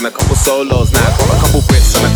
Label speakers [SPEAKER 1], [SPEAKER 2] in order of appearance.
[SPEAKER 1] and a couple solos. Now I got a couple Brits and a